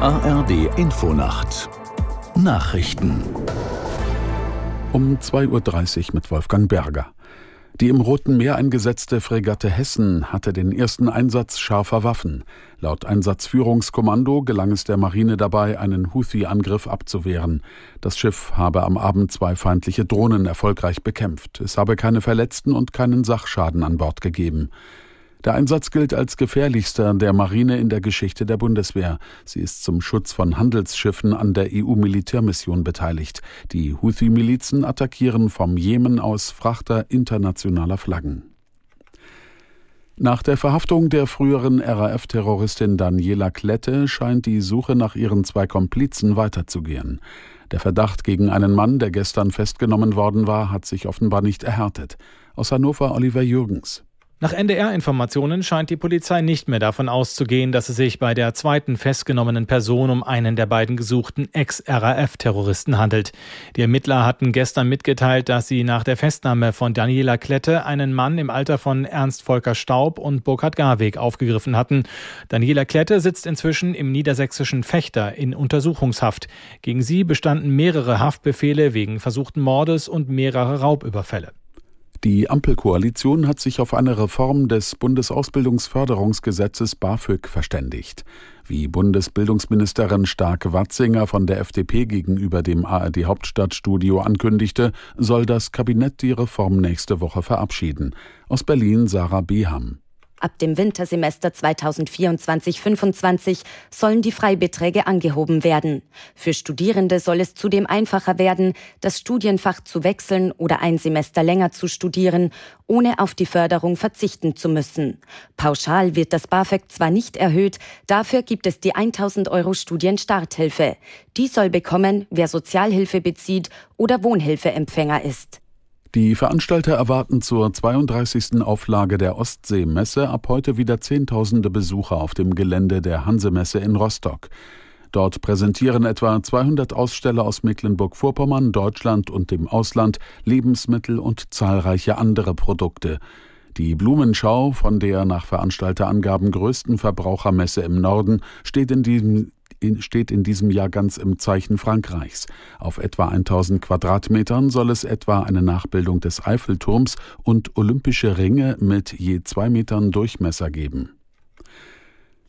ARD Infonacht Nachrichten um 2.30 Uhr mit Wolfgang Berger. Die im Roten Meer eingesetzte Fregatte Hessen hatte den ersten Einsatz scharfer Waffen. Laut Einsatzführungskommando gelang es der Marine dabei, einen Houthi-Angriff abzuwehren. Das Schiff habe am Abend zwei feindliche Drohnen erfolgreich bekämpft. Es habe keine Verletzten und keinen Sachschaden an Bord gegeben. Der Einsatz gilt als gefährlichster der Marine in der Geschichte der Bundeswehr. Sie ist zum Schutz von Handelsschiffen an der EU-Militärmission beteiligt. Die Houthi-Milizen attackieren vom Jemen aus Frachter internationaler Flaggen. Nach der Verhaftung der früheren RAF-Terroristin Daniela Klette scheint die Suche nach ihren zwei Komplizen weiterzugehen. Der Verdacht gegen einen Mann, der gestern festgenommen worden war, hat sich offenbar nicht erhärtet. Aus Hannover Oliver Jürgens. Nach NDR-Informationen scheint die Polizei nicht mehr davon auszugehen, dass es sich bei der zweiten festgenommenen Person um einen der beiden gesuchten Ex-RAF-Terroristen handelt. Die Ermittler hatten gestern mitgeteilt, dass sie nach der Festnahme von Daniela Klette einen Mann im Alter von Ernst Volker Staub und Burkhard Garweg aufgegriffen hatten. Daniela Klette sitzt inzwischen im niedersächsischen Fechter in Untersuchungshaft. Gegen sie bestanden mehrere Haftbefehle wegen versuchten Mordes und mehrere Raubüberfälle. Die Ampelkoalition hat sich auf eine Reform des Bundesausbildungsförderungsgesetzes BAföG verständigt. Wie Bundesbildungsministerin Stark-Watzinger von der FDP gegenüber dem ARD Hauptstadtstudio ankündigte, soll das Kabinett die Reform nächste Woche verabschieden. Aus Berlin Sarah Beham. Ab dem Wintersemester 2024-25 sollen die Freibeträge angehoben werden. Für Studierende soll es zudem einfacher werden, das Studienfach zu wechseln oder ein Semester länger zu studieren, ohne auf die Förderung verzichten zu müssen. Pauschal wird das BAföG zwar nicht erhöht, dafür gibt es die 1000 Euro Studienstarthilfe. Die soll bekommen, wer Sozialhilfe bezieht oder Wohnhilfeempfänger ist. Die Veranstalter erwarten zur 32. Auflage der Ostseemesse ab heute wieder Zehntausende Besucher auf dem Gelände der Hansemesse in Rostock. Dort präsentieren etwa 200 Aussteller aus Mecklenburg-Vorpommern, Deutschland und dem Ausland Lebensmittel und zahlreiche andere Produkte. Die Blumenschau, von der nach Veranstalterangaben größten Verbrauchermesse im Norden, steht in diesem in, steht in diesem Jahr ganz im Zeichen Frankreichs. Auf etwa 1000 Quadratmetern soll es etwa eine Nachbildung des Eiffelturms und olympische Ringe mit je zwei Metern Durchmesser geben.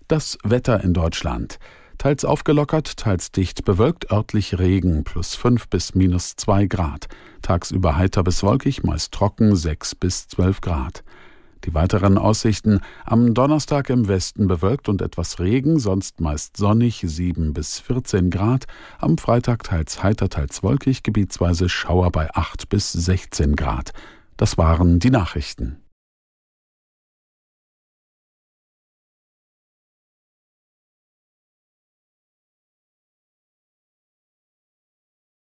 Das Wetter in Deutschland. Teils aufgelockert, teils dicht bewölkt, örtlich Regen plus 5 bis minus 2 Grad. Tagsüber heiter bis wolkig, meist trocken 6 bis 12 Grad. Die weiteren Aussichten am Donnerstag im Westen bewölkt und etwas Regen, sonst meist sonnig 7 bis 14 Grad, am Freitag teils heiter, teils wolkig, gebietsweise Schauer bei 8 bis 16 Grad. Das waren die Nachrichten.